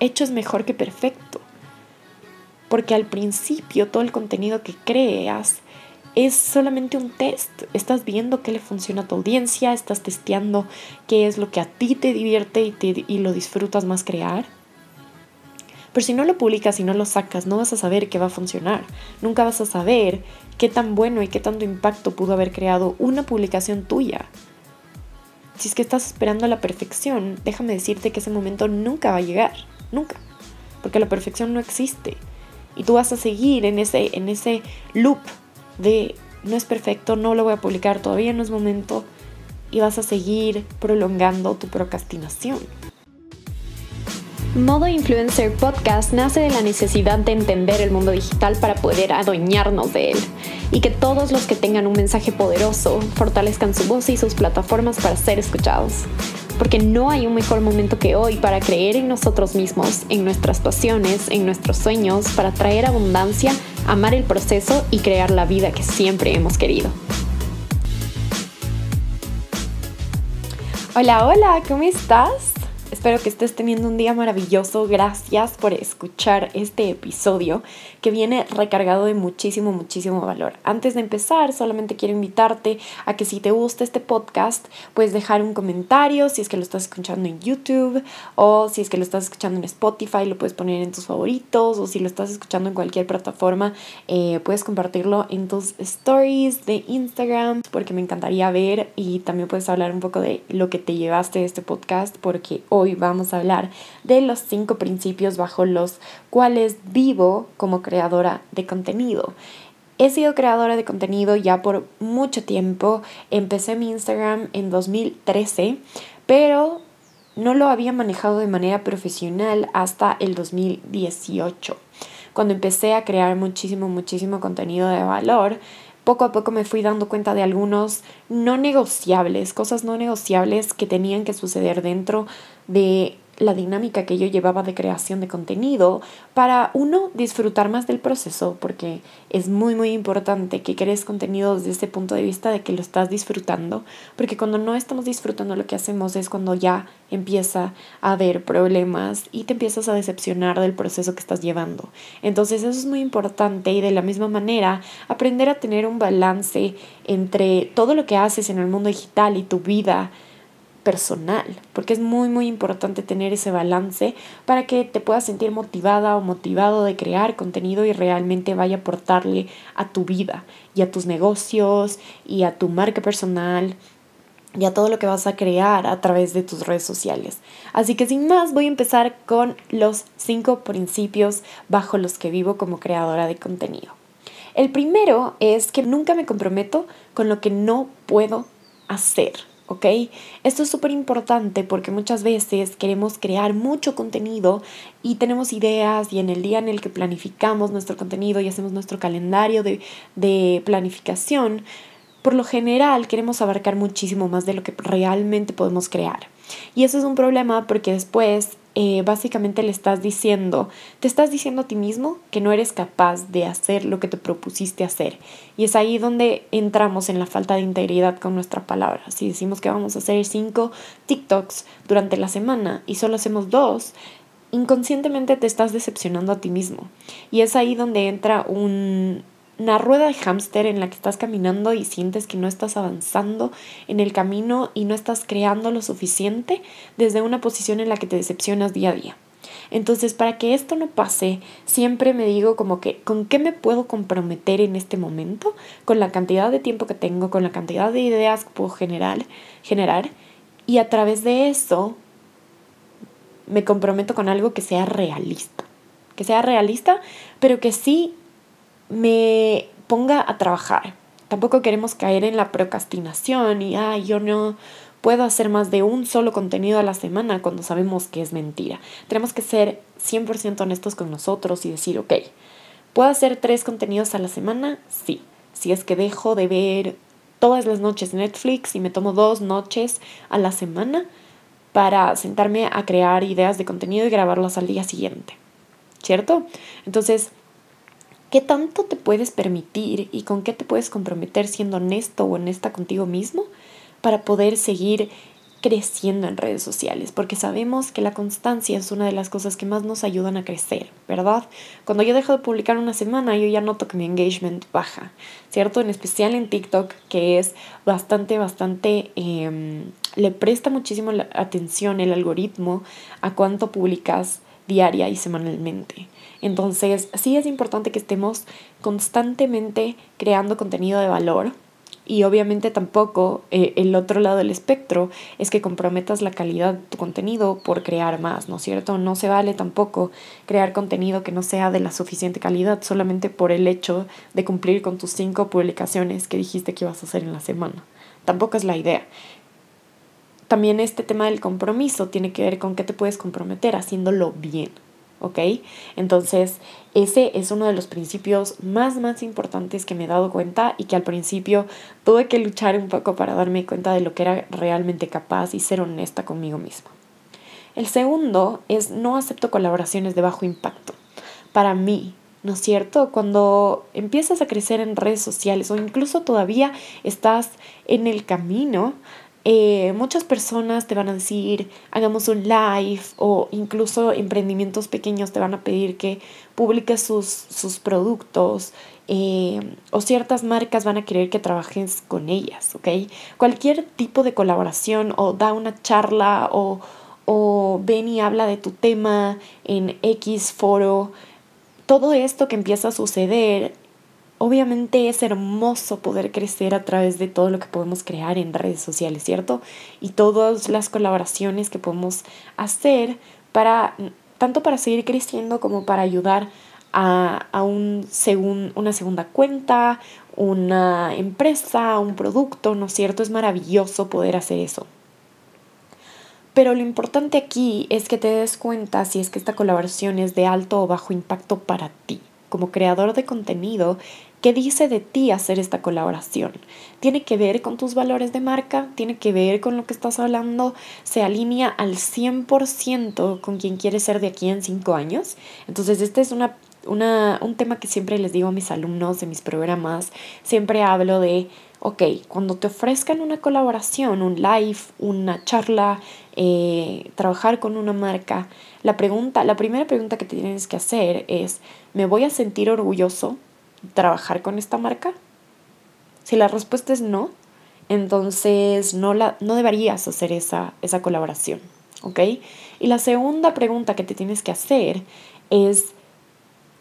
hecho es mejor que perfecto. Porque al principio todo el contenido que creas es solamente un test. Estás viendo qué le funciona a tu audiencia, estás testeando qué es lo que a ti te divierte y, y lo disfrutas más crear. Pero si no lo publicas y no lo sacas, no vas a saber qué va a funcionar. Nunca vas a saber qué tan bueno y qué tanto impacto pudo haber creado una publicación tuya. Si es que estás esperando la perfección, déjame decirte que ese momento nunca va a llegar. Nunca. Porque la perfección no existe. Y tú vas a seguir en ese, en ese loop de no es perfecto, no lo voy a publicar, todavía no es momento. Y vas a seguir prolongando tu procrastinación. Modo Influencer Podcast nace de la necesidad de entender el mundo digital para poder adueñarnos de él y que todos los que tengan un mensaje poderoso fortalezcan su voz y sus plataformas para ser escuchados. Porque no hay un mejor momento que hoy para creer en nosotros mismos, en nuestras pasiones, en nuestros sueños, para traer abundancia, amar el proceso y crear la vida que siempre hemos querido. Hola, hola, ¿cómo estás? Espero que estés teniendo un día maravilloso. Gracias por escuchar este episodio que viene recargado de muchísimo, muchísimo valor. Antes de empezar, solamente quiero invitarte a que si te gusta este podcast, puedes dejar un comentario si es que lo estás escuchando en YouTube o si es que lo estás escuchando en Spotify, lo puedes poner en tus favoritos o si lo estás escuchando en cualquier plataforma, eh, puedes compartirlo en tus stories de Instagram porque me encantaría ver y también puedes hablar un poco de lo que te llevaste de este podcast porque hoy vamos a hablar de los cinco principios bajo los cuales vivo como creadora de contenido. He sido creadora de contenido ya por mucho tiempo. Empecé mi Instagram en 2013, pero no lo había manejado de manera profesional hasta el 2018, cuando empecé a crear muchísimo, muchísimo contenido de valor poco a poco me fui dando cuenta de algunos no negociables, cosas no negociables que tenían que suceder dentro de la dinámica que yo llevaba de creación de contenido para uno disfrutar más del proceso porque es muy muy importante que crees contenido desde ese punto de vista de que lo estás disfrutando porque cuando no estamos disfrutando lo que hacemos es cuando ya empieza a haber problemas y te empiezas a decepcionar del proceso que estás llevando. Entonces eso es muy importante y de la misma manera aprender a tener un balance entre todo lo que haces en el mundo digital y tu vida personal, porque es muy muy importante tener ese balance para que te puedas sentir motivada o motivado de crear contenido y realmente vaya a aportarle a tu vida y a tus negocios y a tu marca personal y a todo lo que vas a crear a través de tus redes sociales. Así que sin más voy a empezar con los cinco principios bajo los que vivo como creadora de contenido. El primero es que nunca me comprometo con lo que no puedo hacer. ¿Ok? Esto es súper importante porque muchas veces queremos crear mucho contenido y tenemos ideas y en el día en el que planificamos nuestro contenido y hacemos nuestro calendario de, de planificación, por lo general queremos abarcar muchísimo más de lo que realmente podemos crear. Y eso es un problema porque después eh, básicamente le estás diciendo, te estás diciendo a ti mismo que no eres capaz de hacer lo que te propusiste hacer. Y es ahí donde entramos en la falta de integridad con nuestra palabra. Si decimos que vamos a hacer cinco TikToks durante la semana y solo hacemos dos, inconscientemente te estás decepcionando a ti mismo. Y es ahí donde entra un, una rueda de hámster en la que estás caminando y sientes que no estás avanzando en el camino y no estás creando lo suficiente desde una posición en la que te decepcionas día a día. Entonces, para que esto no pase, siempre me digo como que, ¿con qué me puedo comprometer en este momento? Con la cantidad de tiempo que tengo, con la cantidad de ideas que puedo generar, generar y a través de eso me comprometo con algo que sea realista. Que sea realista, pero que sí me ponga a trabajar. Tampoco queremos caer en la procrastinación y, ay, yo no puedo hacer más de un solo contenido a la semana cuando sabemos que es mentira. Tenemos que ser 100% honestos con nosotros y decir, ok, ¿puedo hacer tres contenidos a la semana? Sí. Si es que dejo de ver todas las noches Netflix y me tomo dos noches a la semana para sentarme a crear ideas de contenido y grabarlas al día siguiente. ¿Cierto? Entonces, ¿Qué tanto te puedes permitir y con qué te puedes comprometer siendo honesto o honesta contigo mismo para poder seguir creciendo en redes sociales, porque sabemos que la constancia es una de las cosas que más nos ayudan a crecer, ¿verdad? Cuando yo dejo de publicar una semana, yo ya noto que mi engagement baja, ¿cierto? En especial en TikTok, que es bastante, bastante, em, le presta muchísimo atención el algoritmo a cuánto publicas diaria y semanalmente. Entonces, sí es importante que estemos constantemente creando contenido de valor, y obviamente tampoco eh, el otro lado del espectro es que comprometas la calidad de tu contenido por crear más, ¿no es cierto? No se vale tampoco crear contenido que no sea de la suficiente calidad solamente por el hecho de cumplir con tus cinco publicaciones que dijiste que ibas a hacer en la semana. Tampoco es la idea. También este tema del compromiso tiene que ver con qué te puedes comprometer haciéndolo bien. ¿ok? Entonces, ese es uno de los principios más, más importantes que me he dado cuenta y que al principio tuve que luchar un poco para darme cuenta de lo que era realmente capaz y ser honesta conmigo misma. El segundo es no acepto colaboraciones de bajo impacto. Para mí, ¿no es cierto? Cuando empiezas a crecer en redes sociales o incluso todavía estás en el camino, eh, muchas personas te van a decir, hagamos un live o incluso emprendimientos pequeños te van a pedir que publiques sus, sus productos eh, o ciertas marcas van a querer que trabajes con ellas. Cualquier tipo de colaboración o da una charla o, o ven y habla de tu tema en X foro, todo esto que empieza a suceder Obviamente es hermoso poder crecer a través de todo lo que podemos crear en redes sociales, ¿cierto? Y todas las colaboraciones que podemos hacer para, tanto para seguir creciendo como para ayudar a, a un una segunda cuenta, una empresa, un producto, ¿no es cierto? Es maravilloso poder hacer eso. Pero lo importante aquí es que te des cuenta si es que esta colaboración es de alto o bajo impacto para ti. Como creador de contenido, ¿Qué dice de ti hacer esta colaboración? ¿Tiene que ver con tus valores de marca? ¿Tiene que ver con lo que estás hablando? ¿Se alinea al 100% con quien quieres ser de aquí en cinco años? Entonces, este es una, una, un tema que siempre les digo a mis alumnos de mis programas. Siempre hablo de, ok, cuando te ofrezcan una colaboración, un live, una charla, eh, trabajar con una marca, la pregunta, la primera pregunta que te tienes que hacer es, ¿me voy a sentir orgulloso trabajar con esta marca? Si la respuesta es no, entonces no, la, no deberías hacer esa, esa colaboración, ¿ok? Y la segunda pregunta que te tienes que hacer es,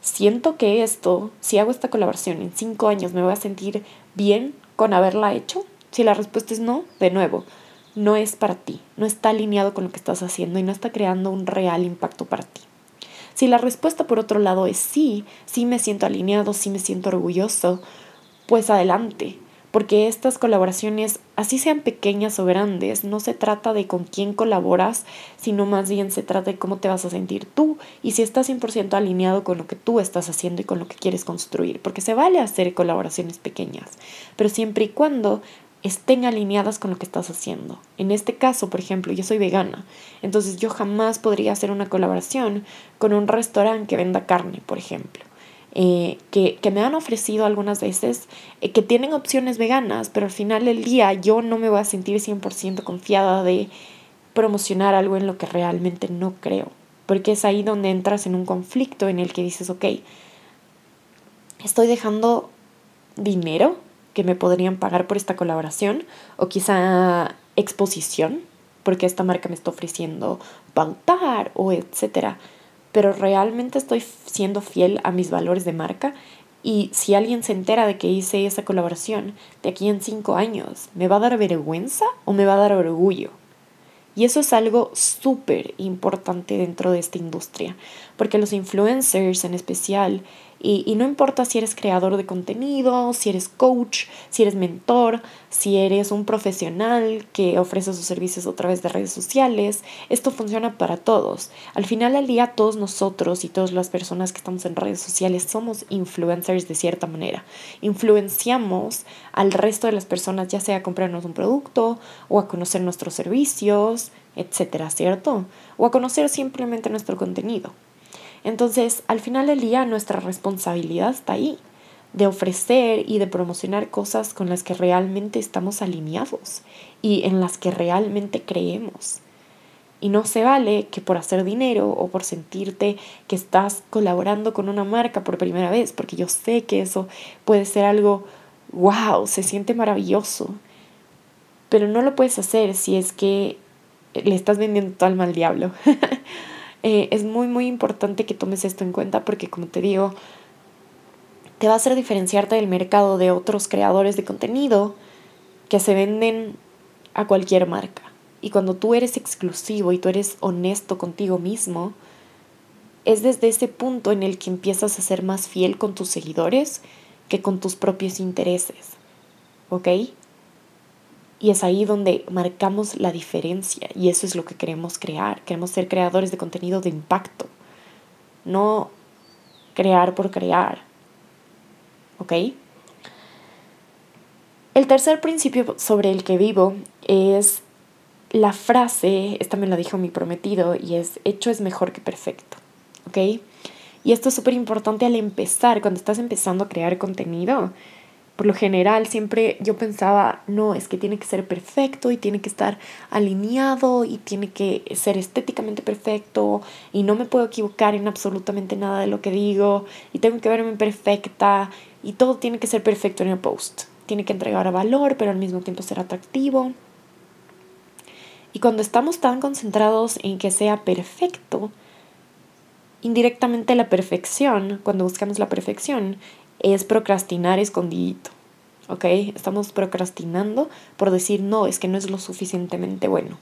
siento que esto, si hago esta colaboración en cinco años, ¿me voy a sentir bien con haberla hecho? Si la respuesta es no, de nuevo, no es para ti, no está alineado con lo que estás haciendo y no está creando un real impacto para ti. Si la respuesta por otro lado es sí, sí me siento alineado, sí me siento orgulloso, pues adelante, porque estas colaboraciones, así sean pequeñas o grandes, no se trata de con quién colaboras, sino más bien se trata de cómo te vas a sentir tú y si estás 100% alineado con lo que tú estás haciendo y con lo que quieres construir, porque se vale hacer colaboraciones pequeñas, pero siempre y cuando estén alineadas con lo que estás haciendo. En este caso, por ejemplo, yo soy vegana, entonces yo jamás podría hacer una colaboración con un restaurante que venda carne, por ejemplo. Eh, que, me han ofrecido algunas veces eh, que tienen opciones veganas, pero al final del día yo no me voy a sentir 100% confiada de promocionar algo en lo que realmente no creo, porque es ahí donde entras en un conflicto en el que dices, ok, estoy dejando dinero que me podrían pagar por esta colaboración o quizá exposición, porque esta marca me está ofreciendo pautar o etcétera. Pero realmente estoy siendo fiel a mis valores de marca y si alguien se entera de que hice esa colaboración de aquí en cinco años, ¿me va a dar vergüenza o me va a dar orgullo? Y eso es algo súper importante dentro de esta industria, porque los influencers en especial y, no importa si eres creador de contenido, si eres coach, si eres mentor, si eres un profesional que ofrece sus servicios a través de redes sociales, esto funciona para todos. Al final del día, todos nosotros y todas las personas que estamos en redes sociales somos influencers de cierta manera. Influenciamos al resto de las personas, ya sea a comprarnos un producto o a conocer nuestros servicios, etcétera, ¿cierto? O a conocer simplemente nuestro contenido. Entonces, al final del día, nuestra responsabilidad está ahí. de ofrecer y de promocionar cosas con las que realmente estamos alineados y en las que realmente creemos. Y no se vale que por hacer dinero o por sentirte que estás colaborando con una marca por primera vez, porque yo sé que eso puede ser algo, wow, se siente maravilloso, pero no lo puedes hacer si es que le estás vendiendo tu alma al diablo. Eh, es muy, muy importante que tomes esto en cuenta porque, como te digo, te va a hacer diferenciarte del mercado de otros creadores de contenido que se venden a cualquier marca. Y cuando tú eres exclusivo y tú eres honesto contigo mismo, es desde ese punto en el que empiezas a ser más fiel con tus seguidores que con tus propios intereses. ¿Ok? Y es ahí donde marcamos la diferencia y eso es lo que queremos crear. Queremos ser creadores de contenido de impacto, no crear por crear. ¿Ok? El tercer principio sobre el que vivo es la frase, esta me la dijo mi prometido, y es, hecho es mejor que perfecto. ¿Ok? Y esto es súper importante al empezar, cuando estás empezando a crear contenido. Por lo general siempre yo pensaba, no, es que tiene que ser perfecto y tiene que estar alineado y tiene que ser estéticamente perfecto y no me puedo equivocar en absolutamente nada de lo que digo y tengo que verme perfecta y todo tiene que ser perfecto en el post. Tiene que entregar valor, pero al mismo tiempo ser atractivo. Y cuando estamos tan concentrados en que sea perfecto, indirectamente la perfección, cuando buscamos la perfección, es procrastinar escondidito. ¿Ok? Estamos procrastinando por decir, no, es que no es lo suficientemente bueno.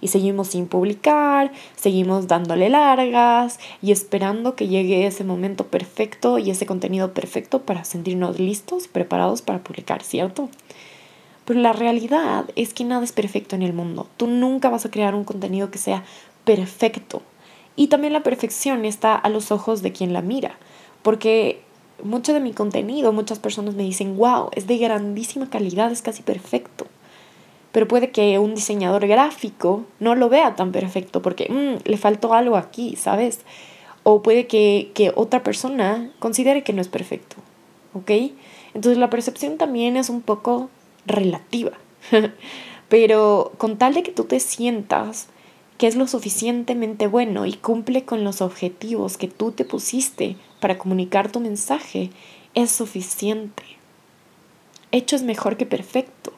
Y seguimos sin publicar, seguimos dándole largas y esperando que llegue ese momento perfecto y ese contenido perfecto para sentirnos listos, preparados para publicar, ¿cierto? Pero la realidad es que nada es perfecto en el mundo. Tú nunca vas a crear un contenido que sea perfecto. Y también la perfección está a los ojos de quien la mira. Porque mucho de mi contenido, muchas personas me dicen, wow, es de grandísima calidad, es casi perfecto. Pero puede que un diseñador gráfico no lo vea tan perfecto porque mm, le faltó algo aquí, ¿sabes? O puede que, que otra persona considere que no es perfecto. ¿Ok? Entonces la percepción también es un poco relativa. Pero con tal de que tú te sientas que es lo suficientemente bueno y cumple con los objetivos que tú te pusiste para comunicar tu mensaje, es suficiente. Hecho es mejor que perfecto.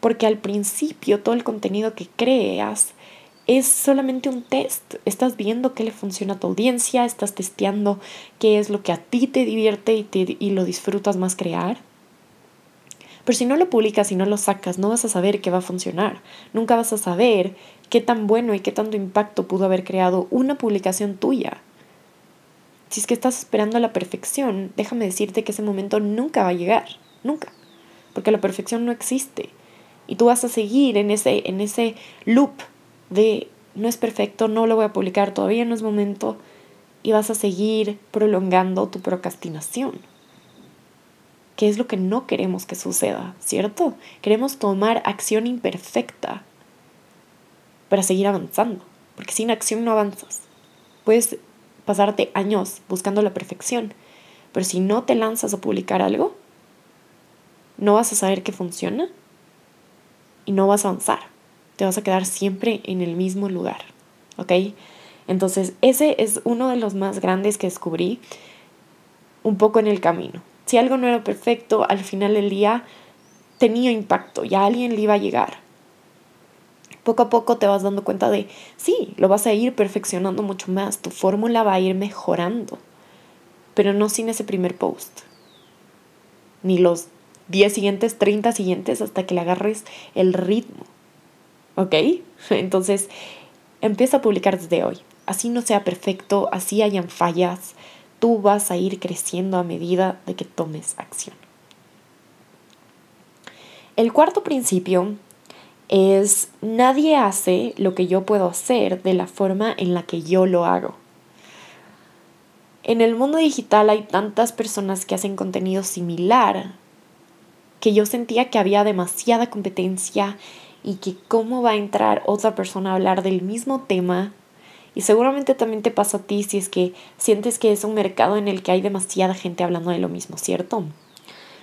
Porque al principio todo el contenido que creas es solamente un test. Estás viendo qué le funciona a tu audiencia, estás testeando qué es lo que a ti te divierte y, y lo disfrutas más crear. Pero si no lo publicas y no lo sacas, no vas a saber qué va a funcionar. Nunca vas a saber qué tan bueno y qué tanto impacto pudo haber creado una publicación tuya. Si es que estás esperando la perfección, déjame decirte que ese momento nunca va a llegar. Nunca. Porque la perfección no existe. Y tú vas a seguir en ese, en ese loop de no es perfecto, no lo voy a publicar, todavía no es momento. Y vas a seguir prolongando tu procrastinación qué es lo que no queremos que suceda, ¿cierto? Queremos tomar acción imperfecta para seguir avanzando, porque sin acción no avanzas. Puedes pasarte años buscando la perfección, pero si no te lanzas a publicar algo, no vas a saber qué funciona y no vas a avanzar. Te vas a quedar siempre en el mismo lugar, ¿ok? Entonces, ese es uno de los más grandes que descubrí un poco en el camino. Si algo no era perfecto, al final del día tenía impacto, ya alguien le iba a llegar. Poco a poco te vas dando cuenta de, sí, lo vas a ir perfeccionando mucho más, tu fórmula va a ir mejorando, pero no sin ese primer post, ni los 10 siguientes, 30 siguientes, hasta que le agarres el ritmo. ¿Ok? Entonces, empieza a publicar desde hoy. Así no sea perfecto, así hayan fallas, tú vas a ir creciendo a medida de que tomes acción. El cuarto principio es nadie hace lo que yo puedo hacer de la forma en la que yo lo hago. En el mundo digital hay tantas personas que hacen contenido similar que yo sentía que había demasiada competencia y que cómo va a entrar otra persona a hablar del mismo tema Y seguramente también te pasa a ti si es que sientes que es un mercado en el que hay demasiada gente hablando de lo mismo, ¿cierto?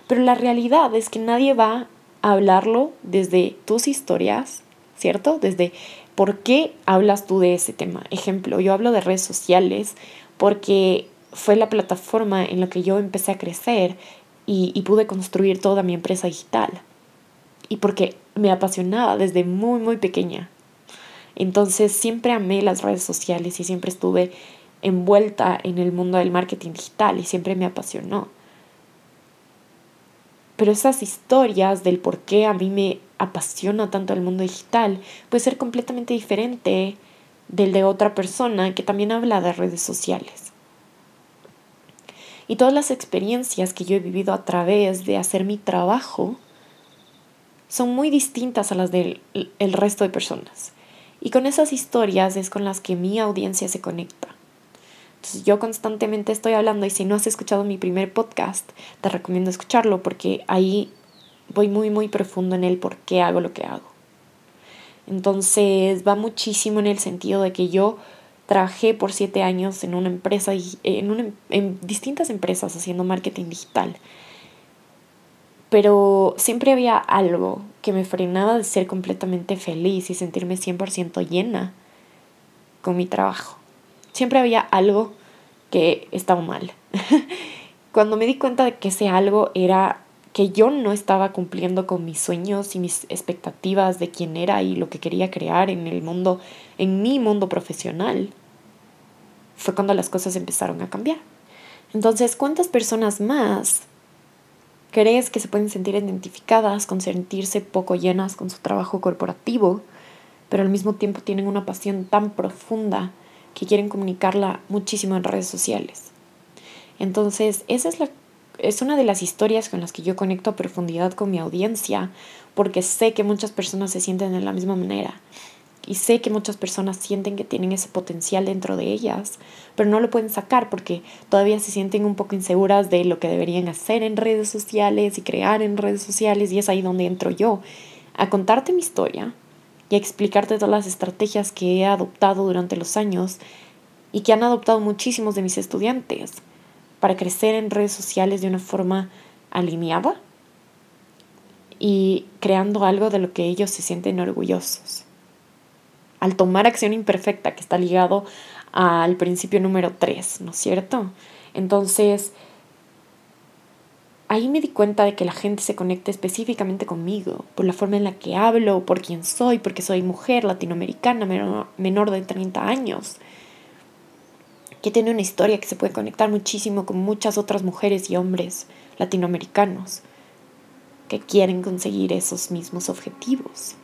Pero la realidad es que nadie va hablarlo desde tus historias, ¿cierto? Desde por qué hablas tú de ese tema. Ejemplo, yo hablo de redes sociales porque fue la plataforma en la que yo empecé a crecer y, y pude construir toda mi empresa digital. Y porque me apasionaba desde muy, muy pequeña. Entonces siempre amé las redes sociales y siempre estuve envuelta en el mundo del marketing digital y siempre me apasionó. Pero esas historias del por qué a mí me apasiona tanto el mundo digital puede ser completamente diferente del de otra persona que también habla de redes sociales. Y todas las experiencias que yo he vivido a través de hacer mi trabajo son muy distintas a las del el resto de personas. Y con esas historias es con las que mi audiencia se conecta. Yo constantemente estoy hablando y si no has escuchado mi primer podcast, te recomiendo escucharlo porque ahí voy muy, muy profundo en el por qué hago lo que hago. Entonces va muchísimo en el sentido de que yo trabajé por siete años en una empresa, en, en distintas empresas haciendo marketing digital. Pero siempre había algo que me frenaba de ser completamente feliz y sentirme 100% llena con mi trabajo. Siempre había algo que estaba mal. Cuando me di cuenta de que ese algo era que yo no estaba cumpliendo con mis sueños y mis expectativas de quién era y lo que quería crear en el mundo, en mi mundo profesional, fue cuando las cosas empezaron a cambiar. Entonces, ¿cuántas personas más crees que se pueden sentir identificadas con sentirse poco llenas con su trabajo corporativo, pero al mismo tiempo tienen una pasión tan profunda que quieren comunicarla muchísimo en redes sociales. Entonces, esa es, la, es una de las historias con las que yo conecto a profundidad con mi audiencia, porque sé que muchas personas se sienten de la misma manera. Y sé que muchas personas sienten que tienen ese potencial dentro de ellas, pero no lo pueden sacar porque todavía se sienten un poco inseguras de lo que deberían hacer en redes sociales y crear en redes sociales. Y es ahí donde entro yo, a contarte mi historia, y explicarte todas las estrategias que he adoptado durante los años y que han adoptado muchísimos de mis estudiantes para crecer en redes sociales de una forma alineada y creando algo de lo que ellos se sienten orgullosos. Al tomar acción imperfecta, que está ligado al principio número 3, ¿no es cierto? Entonces, ahí me di cuenta de que la gente se conecta específicamente conmigo, por la forma en la que hablo, por quién soy, porque soy mujer latinoamericana menor, de 30 años, que tiene una historia que se puede conectar muchísimo con muchas otras mujeres y hombres latinoamericanos que quieren conseguir esos mismos objetivos.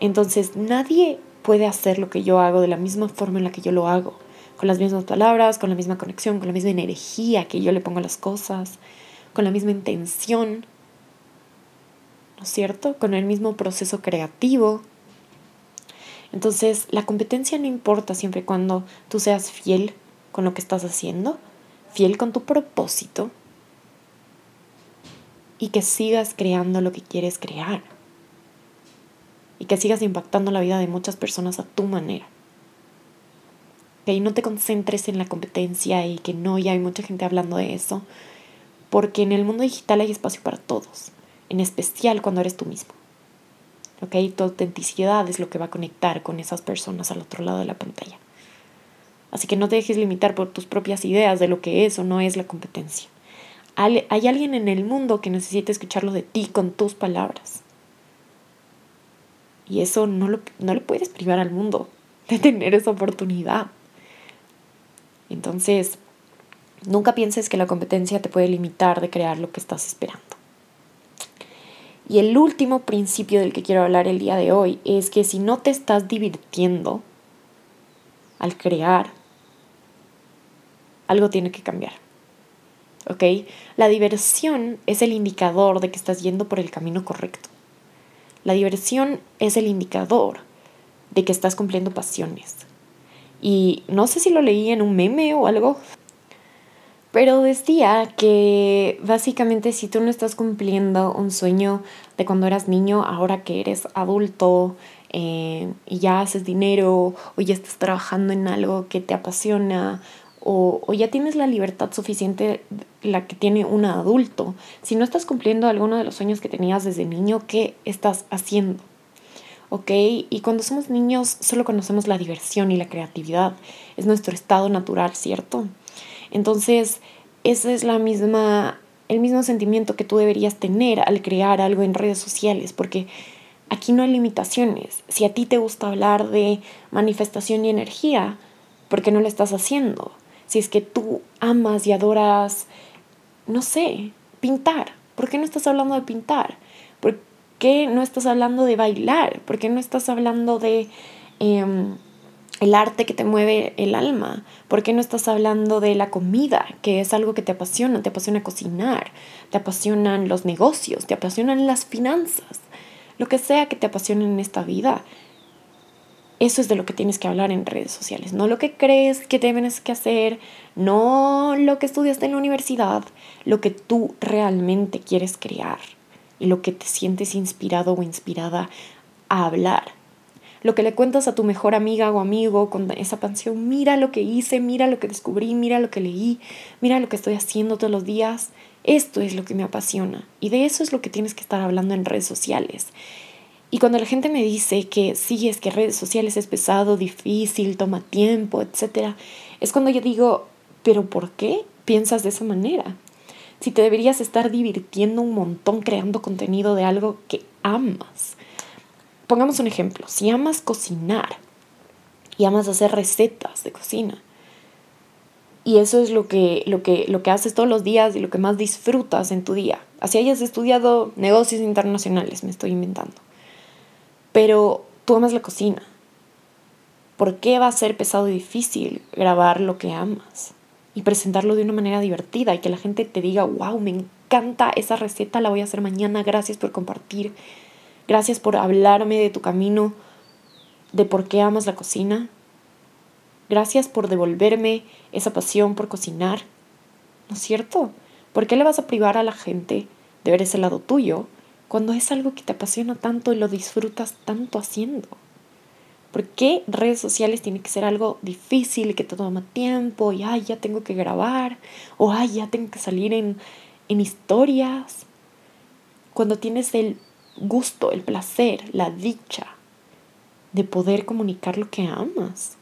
Entonces nadie puede hacer lo que yo hago de la misma forma en la que yo lo hago, con las mismas palabras, con la misma conexión, con la misma energía que yo le pongo a las cosas con la misma intención, ¿no es cierto? Con el mismo proceso creativo. Entonces, la competencia no importa siempre cuando tú seas fiel con lo que estás haciendo, fiel con tu propósito y que sigas creando lo que quieres crear y que sigas impactando la vida de muchas personas a tu manera. Que no te concentres en la competencia y que no, ya hay mucha gente hablando de eso, porque en el mundo digital hay espacio para todos, en especial cuando eres tú mismo. ¿Ok? Tu autenticidad es lo que va a conectar con esas personas al otro lado de la pantalla. Así que no te dejes limitar por tus propias ideas de lo que es o no es la competencia. Hay alguien en el mundo que necesita escucharlo de ti con tus palabras. Y eso no lo, no le puedes privar al mundo de tener esa oportunidad. Entonces, Nunca pienses que la competencia te puede limitar de crear lo que estás esperando. Y el último principio del que quiero hablar el día de hoy es que si no te estás divirtiendo al crear, algo tiene que cambiar. ¿Ok? La diversión es el indicador de que estás yendo por el camino correcto. La diversión es el indicador de que estás cumpliendo pasiones. Y no sé si lo leí en un meme o algo, pero decía que básicamente si tú no estás cumpliendo un sueño de cuando eras niño, ahora que eres adulto eh, y ya haces dinero o ya estás trabajando en algo que te apasiona o, o, ya tienes la libertad suficiente la que tiene un adulto. Si no estás cumpliendo alguno de los sueños que tenías desde niño, ¿qué estás haciendo? ¿Ok? Y cuando somos niños solo conocemos la diversión y la creatividad. Es nuestro estado natural, ¿cierto? Entonces, ese es la misma, el mismo sentimiento que tú deberías tener al crear algo en redes sociales, porque aquí no hay limitaciones. Si a ti te gusta hablar de manifestación y energía, ¿por qué no lo estás haciendo? Si es que tú amas y adoras, no sé, pintar, ¿por qué no estás hablando de pintar? ¿Por qué no estás hablando de bailar? ¿Por qué no estás hablando de em, el arte que te mueve el alma? ¿Por qué no estás hablando de la comida, que es algo que te apasiona? Te apasiona cocinar, te apasionan los negocios, te apasionan las finanzas, lo que sea que te apasione en esta vida. Eso es de lo que tienes que hablar en redes sociales, no lo que crees que tienes que hacer, no lo que estudiaste en la universidad, lo que tú realmente quieres crear y lo que te sientes inspirado o inspirada a hablar. Lo que le cuentas a tu mejor amiga o amigo con esa pasión, mira lo que hice, mira lo que descubrí, mira lo que leí, mira lo que estoy haciendo todos los días. Esto es lo que me apasiona y de eso es lo que tienes que estar hablando en redes sociales. Y cuando la gente me dice que sí, es que redes sociales es pesado, difícil, toma tiempo, etc., es cuando yo digo, pero ¿por qué piensas de esa manera? Si te deberías estar divirtiendo un montón creando contenido de algo que amas. Pongamos un ejemplo, si amas cocinar y amas hacer recetas de cocina, y eso es lo que, lo, que, lo que haces todos los días y lo que más disfrutas en tu día. Así hayas estudiado negocios internacionales, me estoy inventando pero tú amas la cocina. ¿Por qué va a ser pesado y difícil grabar lo que amas y presentarlo de una manera divertida y que la gente te diga, wow, me encanta esa receta, la voy a hacer mañana, gracias por compartir, gracias por hablarme de tu camino, de por qué amas la cocina, gracias por devolverme esa pasión por cocinar, ¿no es cierto? ¿Por qué le vas a privar a la gente de ver ese lado tuyo cuando es algo que te apasiona tanto y lo disfrutas tanto haciendo? ¿Por qué redes sociales tiene que ser algo difícil, que te toma tiempo y ay, ya tengo que grabar o ay, ya tengo que salir en, en historias? Cuando tienes el gusto, el placer, la dicha de poder comunicar lo que amas.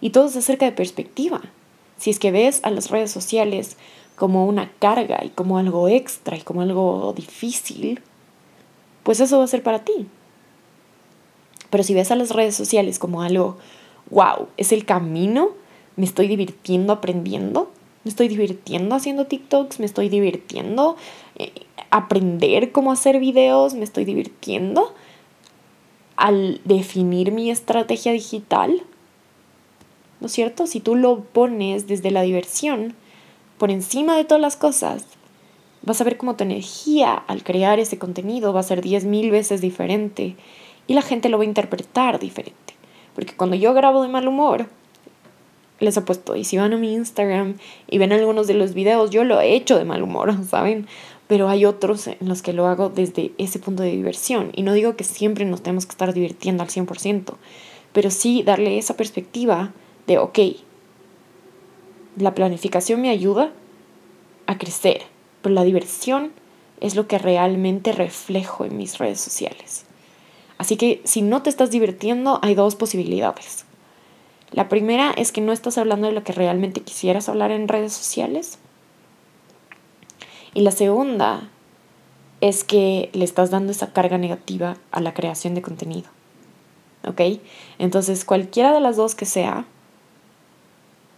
Y todo es acerca de perspectiva. Si es que ves a las redes sociales como una carga y como algo extra y como algo difícil, pues eso va a ser para ti. Pero si ves a las redes sociales como algo, wow, es el camino, me estoy divirtiendo aprendiendo, me estoy divirtiendo haciendo TikToks, me estoy divirtiendo eh, aprender cómo hacer videos, me estoy divirtiendo al definir mi estrategia digital. ¿No es cierto? Si tú lo pones desde la diversión, por encima de todas las cosas, vas a ver cómo tu energía al crear ese contenido va a ser diez mil veces diferente y la gente lo va a interpretar diferente. Porque cuando yo grabo de mal humor, les puesto y si van a mi Instagram y ven algunos de los videos, yo lo he hecho de mal humor, ¿saben? Pero hay otros en los que lo hago desde ese punto de diversión. Y no digo que siempre nos tenemos que estar divirtiendo al 100%, pero sí darle esa perspectiva de, ok, la planificación me ayuda a crecer, pero la diversión es lo que realmente reflejo en mis redes sociales. Así que si no te estás divirtiendo, hay dos posibilidades. La primera es que no estás hablando de lo que realmente quisieras hablar en redes sociales. Y la segunda es que le estás dando esa carga negativa a la creación de contenido. ¿Ok? Entonces, cualquiera de las dos que sea,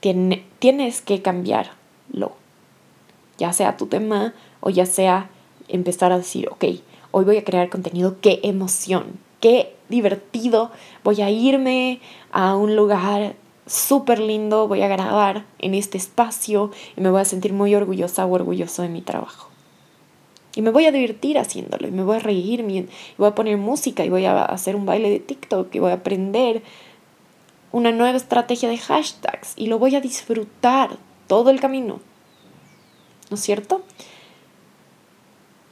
tienes que cambiarlo. Ya sea tu tema o ya sea empezar a decir, ok, hoy voy a crear contenido, qué emoción, qué divertido, voy a irme a un lugar súper lindo, voy a grabar en este espacio y me voy a sentir muy orgullosa o orgulloso de mi trabajo. Y me voy a divertir haciéndolo, y me voy a reír, y voy a poner música, y voy a hacer un baile de TikTok, y voy a aprender una nueva estrategia de hashtags y lo voy a disfrutar todo el camino. ¿No es cierto?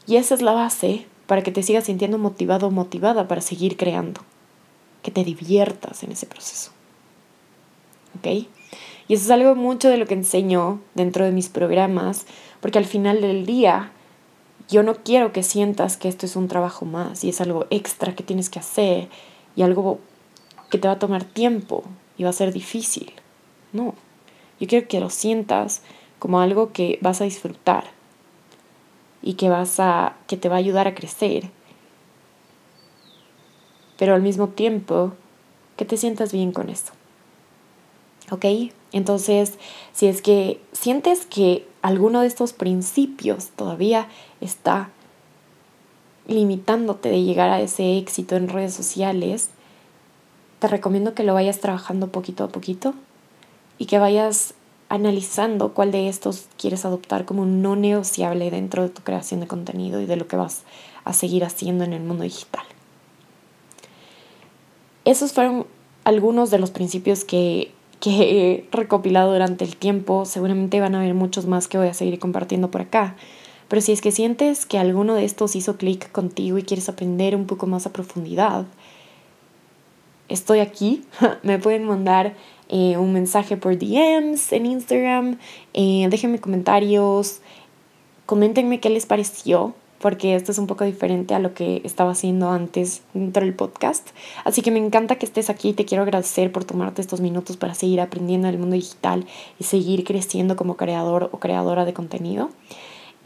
Y esa es la base para que te sigas sintiendo motivado o motivada para seguir creando, que te diviertas en ese proceso. ¿Ok? Y eso es algo mucho de lo que enseño dentro de mis programas, porque al final del día yo no quiero que sientas que esto es un trabajo más y es algo extra que tienes que hacer y algo que te va a tomar tiempo y va a ser difícil. No, yo quiero que lo sientas como algo que vas a disfrutar y que vas a que te va a ayudar a crecer. Pero al mismo tiempo que te sientas bien con esto. ¿Ok? Entonces, si es que sientes que alguno de estos principios todavía está limitándote de llegar a ese éxito en redes sociales, te recomiendo que lo vayas trabajando poquito a poquito y que vayas analizando cuál de estos quieres adoptar como no negociable dentro de tu creación de contenido y de lo que vas a seguir haciendo en el mundo digital. Esos fueron algunos de los principios que, que he recopilado durante el tiempo. Seguramente van a haber muchos más que voy a seguir compartiendo por acá. Pero si es que sientes que alguno de estos hizo clic contigo y quieres aprender un poco más a profundidad, estoy aquí. Me pueden mandar eh, un mensaje por DMs en Instagram. Eh, déjenme comentarios. Coméntenme qué les pareció, porque esto es un poco diferente a lo que estaba haciendo antes dentro del podcast. Así que me encanta que estés aquí. Te quiero agradecer por tomarte estos minutos para seguir aprendiendo en el mundo digital y seguir creciendo como creador o creadora de contenido.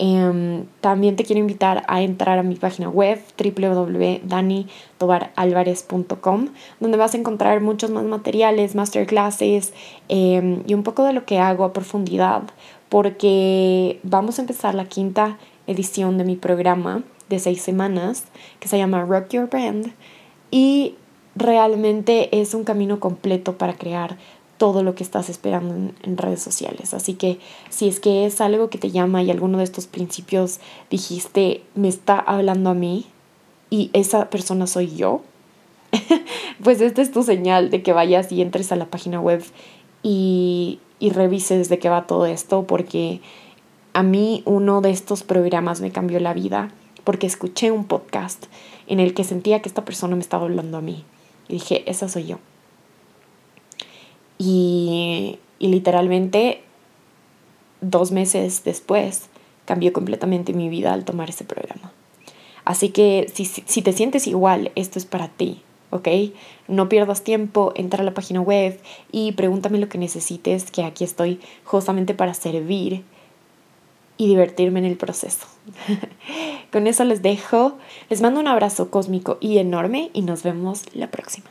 Em, también te quiero invitar a entrar a mi página web www.danitobaralvarez.com donde vas a encontrar muchos más materiales, masterclasses em, y un poco de lo que hago a profundidad porque vamos a empezar la quinta edición de mi programa de seis semanas que se llama Rock Your Brand y realmente es un camino completo para crear todo lo que estás esperando en, redes sociales. Así que si es que es algo que te llama y alguno de estos principios dijiste, me está hablando a mí y esa persona soy yo, pues esta es tu señal de que vayas y entres a la página web y, y revises de qué va todo esto, porque a mí uno de estos programas me cambió la vida, porque escuché un podcast en el que sentía que esta persona me estaba hablando a mí. Y dije, esa soy yo. Y, literalmente dos meses después cambió completamente mi vida al tomar ese programa. Así que si, si, te sientes igual, esto es para ti, ¿ok? No pierdas tiempo, entra a la página web y pregúntame lo que necesites, que aquí estoy justamente para servir y divertirme en el proceso. Con eso les dejo, les mando un abrazo cósmico y enorme y nos vemos la próxima.